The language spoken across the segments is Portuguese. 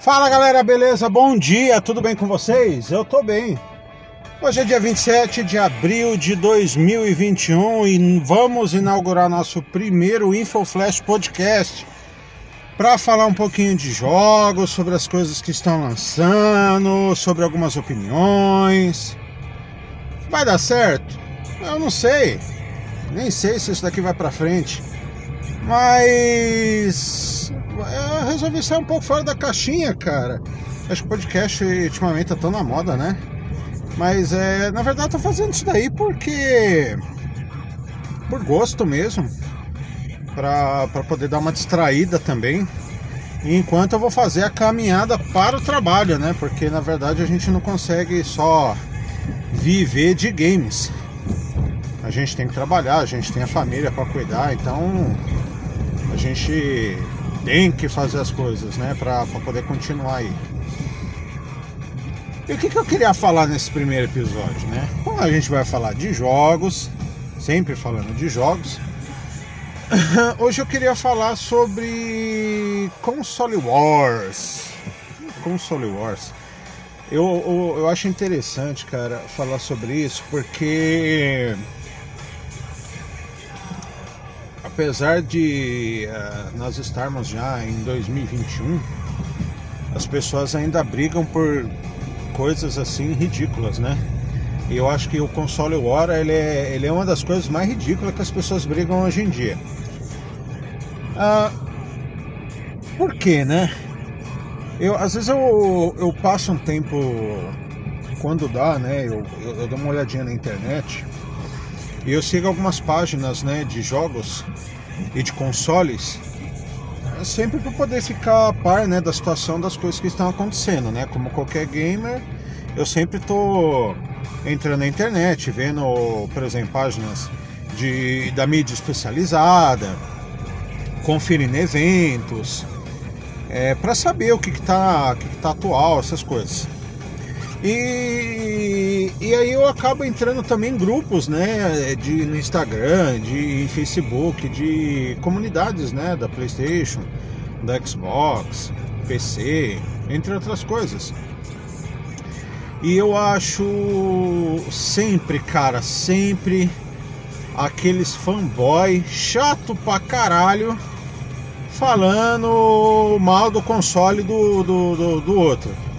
Fala galera, beleza? Bom dia, tudo bem com vocês? Eu tô bem. Hoje é dia 27 de abril de 2021 e vamos inaugurar nosso primeiro InfoFlash Podcast para falar um pouquinho de jogos, sobre as coisas que estão lançando, sobre algumas opiniões. Vai dar certo? Eu não sei. Nem sei se isso daqui vai para frente. Mas eu resolvi sair um pouco fora da caixinha, cara. Acho que o podcast ultimamente tá tão na moda, né? Mas é, na verdade tô fazendo isso daí porque por gosto mesmo, para poder dar uma distraída também. Enquanto eu vou fazer a caminhada para o trabalho, né? Porque na verdade a gente não consegue só viver de games. A gente tem que trabalhar, a gente tem a família para cuidar, então a gente tem que fazer as coisas, né? Para poder continuar aí. E o que, que eu queria falar nesse primeiro episódio, né? Como a gente vai falar de jogos, sempre falando de jogos, hoje eu queria falar sobre Console Wars. Console Wars. Eu, eu, eu acho interessante, cara, falar sobre isso, porque apesar de uh, nós estarmos já em 2021, as pessoas ainda brigam por coisas assim ridículas, né? E eu acho que o console War ele é, ele é uma das coisas mais ridículas que as pessoas brigam hoje em dia. Uh, por quê, né? Eu, às vezes eu, eu passo um tempo, quando dá, né? Eu, eu, eu dou uma olhadinha na internet e eu sigo algumas páginas né, de jogos e de consoles sempre para poder ficar a par né, da situação das coisas que estão acontecendo, né? Como qualquer gamer, eu sempre estou entrando na internet, vendo, por exemplo, páginas de, da mídia especializada, conferindo eventos, é, para saber o que está que, que tá atual, essas coisas. E, e aí eu acabo entrando também em grupos, né, de, no Instagram, de Facebook, de comunidades, né, da PlayStation, da Xbox, PC, entre outras coisas. E eu acho sempre, cara, sempre aqueles fanboy chato pra caralho falando mal do console do, do, do, do outro.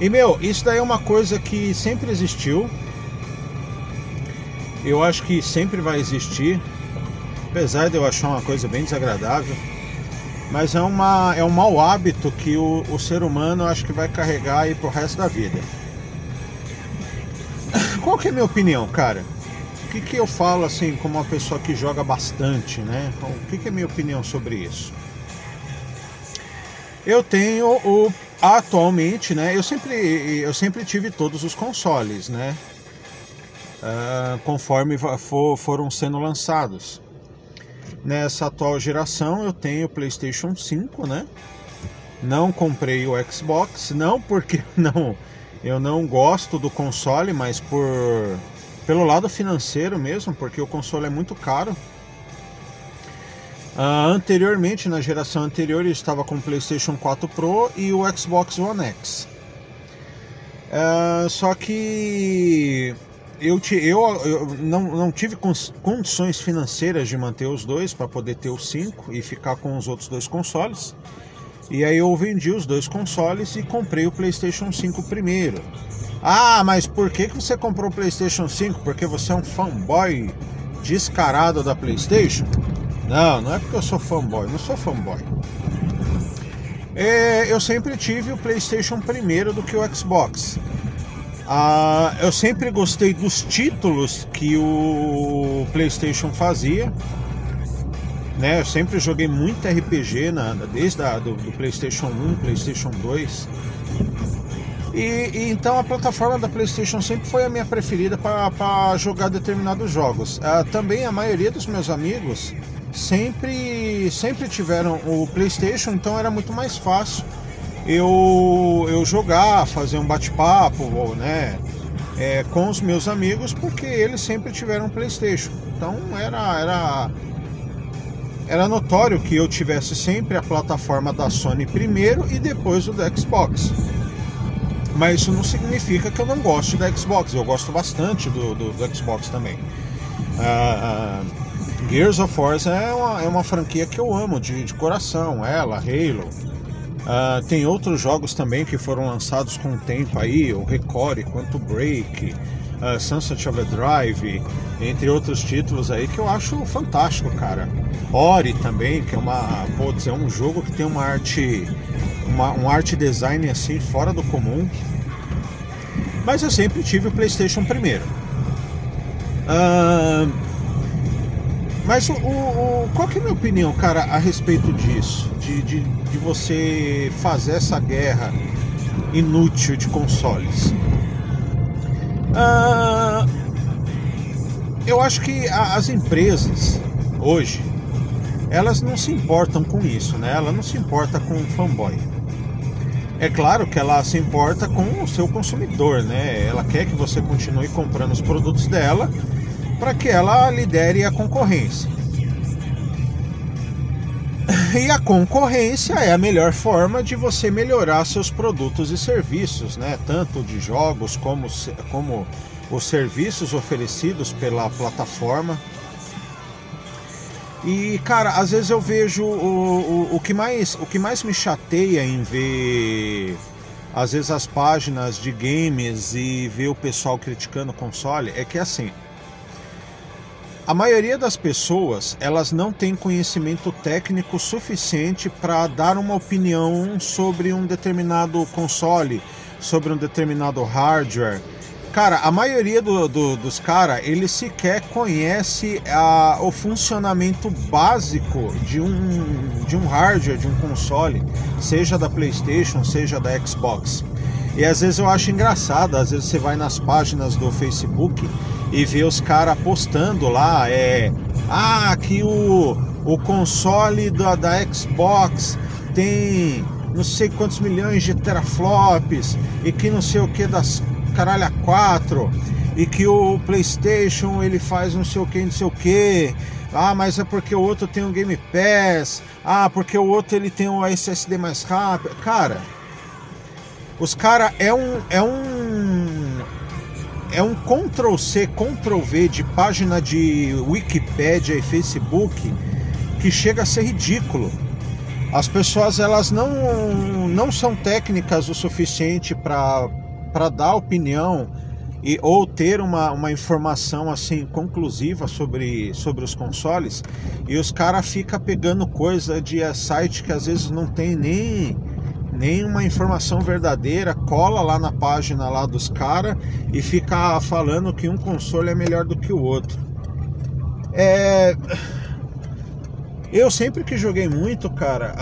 E meu, isso daí é uma coisa que sempre existiu. Eu acho que sempre vai existir. Apesar de eu achar uma coisa bem desagradável. Mas é, uma, é um mau hábito que o, o ser humano acho que vai carregar aí pro resto da vida. Qual que é a minha opinião, cara? O que, que eu falo assim como uma pessoa que joga bastante, né? O que, que é a minha opinião sobre isso? Eu tenho o atualmente, né? Eu sempre, eu sempre tive todos os consoles, né? Uh, conforme for, foram sendo lançados. Nessa atual geração eu tenho PlayStation 5, né? Não comprei o Xbox, não porque não eu não gosto do console, mas por pelo lado financeiro mesmo, porque o console é muito caro. Uh, anteriormente, na geração anterior, eu estava com o PlayStation 4 Pro e o Xbox One X. Uh, só que eu, eu, eu não, não, tive condições financeiras de manter os dois para poder ter os 5 e ficar com os outros dois consoles. E aí eu vendi os dois consoles e comprei o PlayStation 5 primeiro. Ah, mas por que, que você comprou o PlayStation 5? Porque você é um fanboy descarado da PlayStation? Não, não é porque eu sou fanboy, não sou fanboy. É, eu sempre tive o PlayStation primeiro do que o Xbox. Ah, eu sempre gostei dos títulos que o PlayStation fazia. Né? Eu sempre joguei muito RPG na, desde a, do, do PlayStation 1, PlayStation 2. E, e, então a plataforma da PlayStation sempre foi a minha preferida para jogar determinados jogos. Ah, também a maioria dos meus amigos sempre, sempre tiveram o PlayStation, então era muito mais fácil eu, eu jogar, fazer um bate-papo, né? É, com os meus amigos, porque eles sempre tiveram PlayStation. Então era, era era notório que eu tivesse sempre a plataforma da Sony primeiro e depois o do Xbox. Mas isso não significa que eu não goste da Xbox. Eu gosto bastante do, do, do Xbox também. Uh, uh, Gears of War é uma, é uma franquia que eu amo de, de coração. Ela, Halo. Uh, tem outros jogos também que foram lançados com o tempo aí, o Recore, Quanto Break, uh, Sunset Overdrive, entre outros títulos aí que eu acho fantástico, cara. Ori também, que é uma, putz, é um jogo que tem uma arte, uma, um art design assim fora do comum. Mas eu sempre tive o PlayStation primeiro. Uh, mas o, o, qual que é a minha opinião, cara, a respeito disso? De, de, de você fazer essa guerra inútil de consoles? Uh, eu acho que as empresas hoje elas não se importam com isso, né? Ela não se importa com o fanboy. É claro que ela se importa com o seu consumidor, né? Ela quer que você continue comprando os produtos dela para que ela lidere a concorrência. E a concorrência é a melhor forma de você melhorar seus produtos e serviços, né? Tanto de jogos como, como os serviços oferecidos pela plataforma. E cara, às vezes eu vejo o, o, o, que mais, o que mais me chateia em ver às vezes as páginas de games e ver o pessoal criticando o console é que assim, a maioria das pessoas, elas não tem conhecimento técnico suficiente para dar uma opinião sobre um determinado console, sobre um determinado hardware. Cara, a maioria do, do, dos caras, ele sequer conhece a, o funcionamento básico de um, de um hardware, de um console, seja da PlayStation, seja da Xbox. E às vezes eu acho engraçado, às vezes você vai nas páginas do Facebook e vê os caras postando lá, é. Ah, que o, o console da, da Xbox tem não sei quantos milhões de teraflops e que não sei o que das caralho 4 e que o PlayStation ele faz não sei o que, não sei o que. Ah, mas é porque o outro tem um Game Pass. Ah, porque o outro ele tem um SSD mais rápido. Cara, os cara é um é um é um Ctrl C, Ctrl V de página de Wikipedia e Facebook que chega a ser ridículo. As pessoas elas não, não são técnicas o suficiente para dar opinião e, ou ter uma, uma informação assim conclusiva sobre, sobre os consoles e os caras ficam pegando coisa de site que às vezes não tem nem nenhuma informação verdadeira, cola lá na página lá dos caras e fica falando que um console é melhor do que o outro. É... Eu sempre que joguei muito, cara,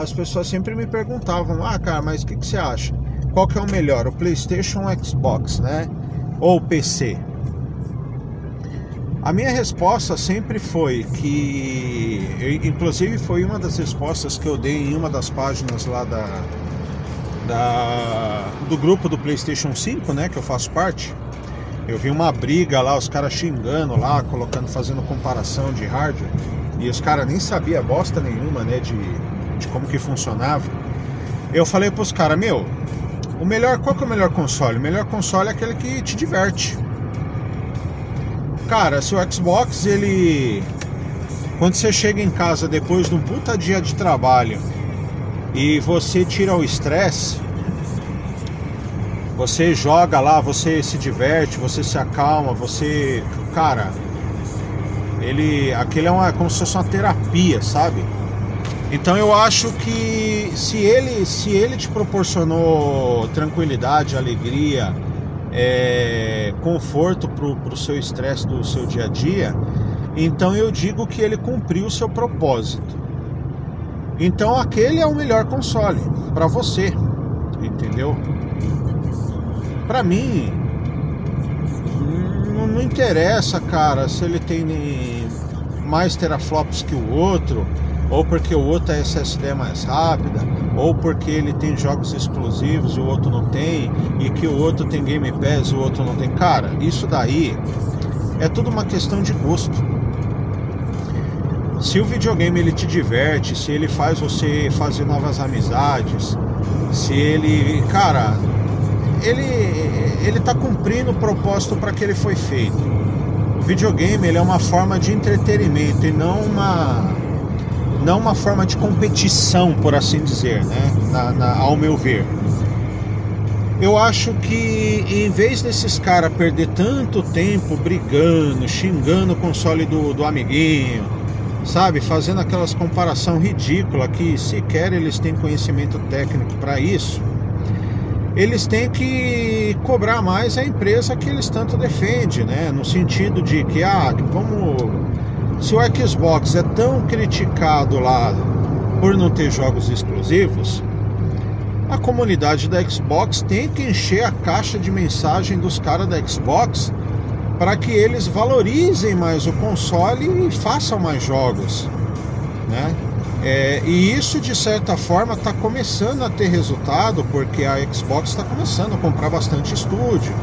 as pessoas sempre me perguntavam: Ah, cara, mas o que, que você acha? Qual que é o melhor, o PlayStation ou o Xbox, né? Ou o PC? A minha resposta sempre foi que, inclusive foi uma das respostas que eu dei em uma das páginas lá da, da, do grupo do PlayStation 5, né, que eu faço parte. Eu vi uma briga lá, os caras xingando lá, colocando, fazendo comparação de hardware, e os caras nem sabia bosta nenhuma, né, de, de como que funcionava. Eu falei pros caras, meu, o melhor, qual que é o melhor console? O melhor console é aquele que te diverte. Cara, se o Xbox ele quando você chega em casa depois de um puta dia de trabalho e você tira o estresse, você joga lá, você se diverte, você se acalma, você, cara, ele, aquele é uma como se fosse uma terapia, sabe? Então eu acho que se ele, se ele te proporcionou tranquilidade, alegria, é, conforto para o seu estresse do seu dia a dia, então eu digo que ele cumpriu o seu propósito. Então aquele é o melhor console para você, entendeu? Para mim não, não, interessa, cara, se ele tem mais teraflops que o outro, ou porque o outro é SSD mais rápida, ou porque ele tem jogos exclusivos e o outro não tem, e que o outro tem Game Pass e o outro não tem. Cara, isso daí é tudo uma questão de gosto. Se o videogame ele te diverte, se ele faz você fazer novas amizades, se ele, cara, ele ele tá cumprindo o propósito para que ele foi feito. O videogame ele é uma forma de entretenimento e não uma não uma forma de competição, por assim dizer, né? Na, na, ao meu ver. Eu acho que em vez desses caras perder tanto tempo brigando, xingando o console do, do amiguinho, sabe, fazendo aquelas comparação ridícula que sequer eles têm conhecimento técnico para isso, eles têm que cobrar mais a empresa que eles tanto defendem, né? No sentido de que, ah, vamos. Se o Xbox é tão criticado lá por não ter jogos exclusivos, a comunidade da Xbox tem que encher a caixa de mensagem dos caras da Xbox para que eles valorizem mais o console e façam mais jogos, né? É, e isso de certa forma está começando a ter resultado porque a Xbox está começando a comprar bastante estúdio,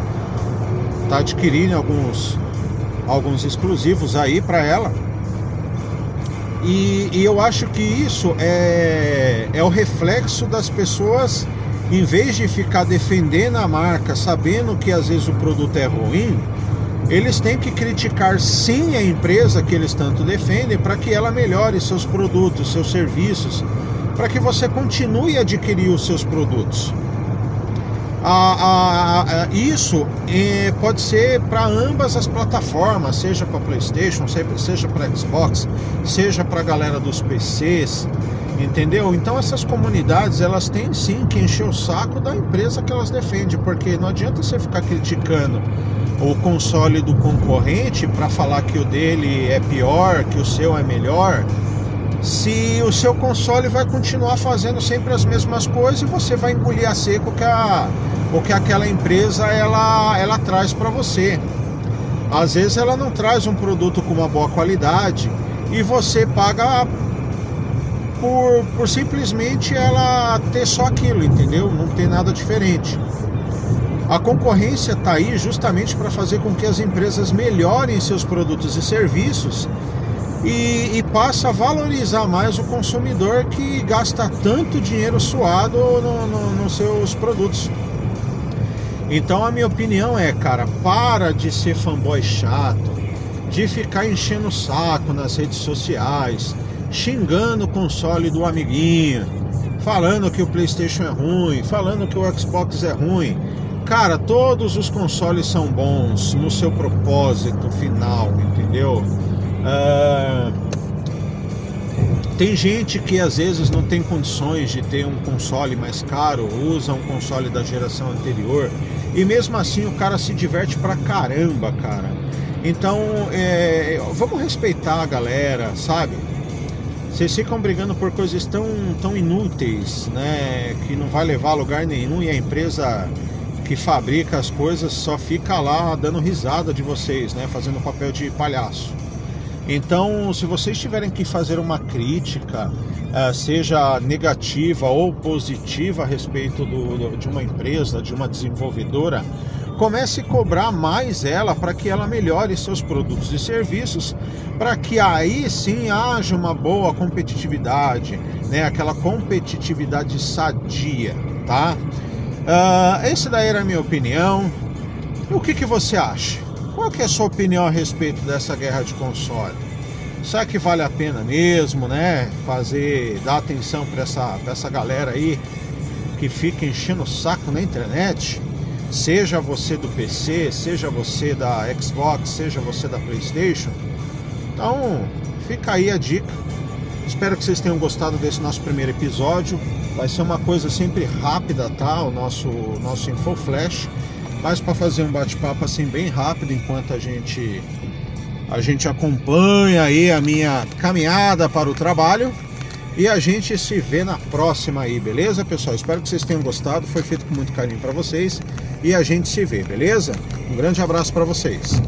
está adquirindo alguns alguns exclusivos aí para ela. E, e, eu acho que isso é, é o reflexo das pessoas, em vez de ficar defendendo a marca, sabendo que às vezes o produto é ruim, eles têm que criticar sim a empresa que eles tanto defendem para que ela melhore seus produtos, seus serviços, para que você continue a adquirir os seus produtos. A, a, a, isso é, pode ser para ambas as plataformas, seja para PlayStation, seja para Xbox, seja para a galera dos PCs, entendeu? Então essas comunidades elas têm sim que encher o saco da empresa que elas defendem, porque não adianta você ficar criticando o console do concorrente para falar que o dele é pior, que o seu é melhor se o seu console vai continuar fazendo sempre as mesmas coisas e você vai engolir a seco que a, o que aquela empresa ela, ela traz para você. Às vezes ela não traz um produto com uma boa qualidade e você paga por, por simplesmente ela ter só aquilo, entendeu? Não ter nada diferente. A concorrência está aí justamente para fazer com que as empresas melhorem seus produtos e serviços e, e, passa a valorizar mais o consumidor que gasta tanto dinheiro suado nos no, no seus produtos. Então a minha opinião é, cara, para de ser fanboy chato, de ficar enchendo o saco nas redes sociais, xingando o console do amiguinho, falando que o PlayStation é ruim, falando que o Xbox é ruim. Cara, todos os consoles são bons no seu propósito final, entendeu? Uh, tem gente que às vezes não tem condições de ter um console mais caro, usa um console da geração anterior e mesmo assim o cara se diverte pra caramba, cara. Então, é, vamos respeitar a galera, sabe? Vocês ficam brigando por coisas tão, tão inúteis, né? Que não vai levar a lugar nenhum e a empresa que fabrica as coisas só fica lá dando risada de vocês, né? Fazendo papel de palhaço. Então, se vocês tiverem que fazer uma crítica, eh, seja negativa ou positiva a respeito do, de uma empresa, de uma desenvolvedora, comece a cobrar mais ela para que ela melhore seus produtos e serviços, para que aí sim haja uma boa competitividade, né? aquela competitividade sadia, tá? Uh, essa daí era a minha opinião. O que, que você acha? Qual que é a sua opinião a respeito dessa guerra de console? Será que vale a pena mesmo, né? Fazer, dar atenção para essa, essa galera aí que fica enchendo o saco na internet? Seja você do PC, seja você da Xbox, seja você da PlayStation. Então, fica aí a dica. Espero que vocês tenham gostado desse nosso primeiro episódio. Vai ser uma coisa sempre rápida, tá? O nosso, nosso Info Flash mas para fazer um bate-papo assim bem rápido enquanto a gente a gente acompanha aí a minha caminhada para o trabalho e a gente se vê na próxima aí, beleza, pessoal? Espero que vocês tenham gostado, foi feito com muito carinho para vocês e a gente se vê, beleza? Um grande abraço para vocês.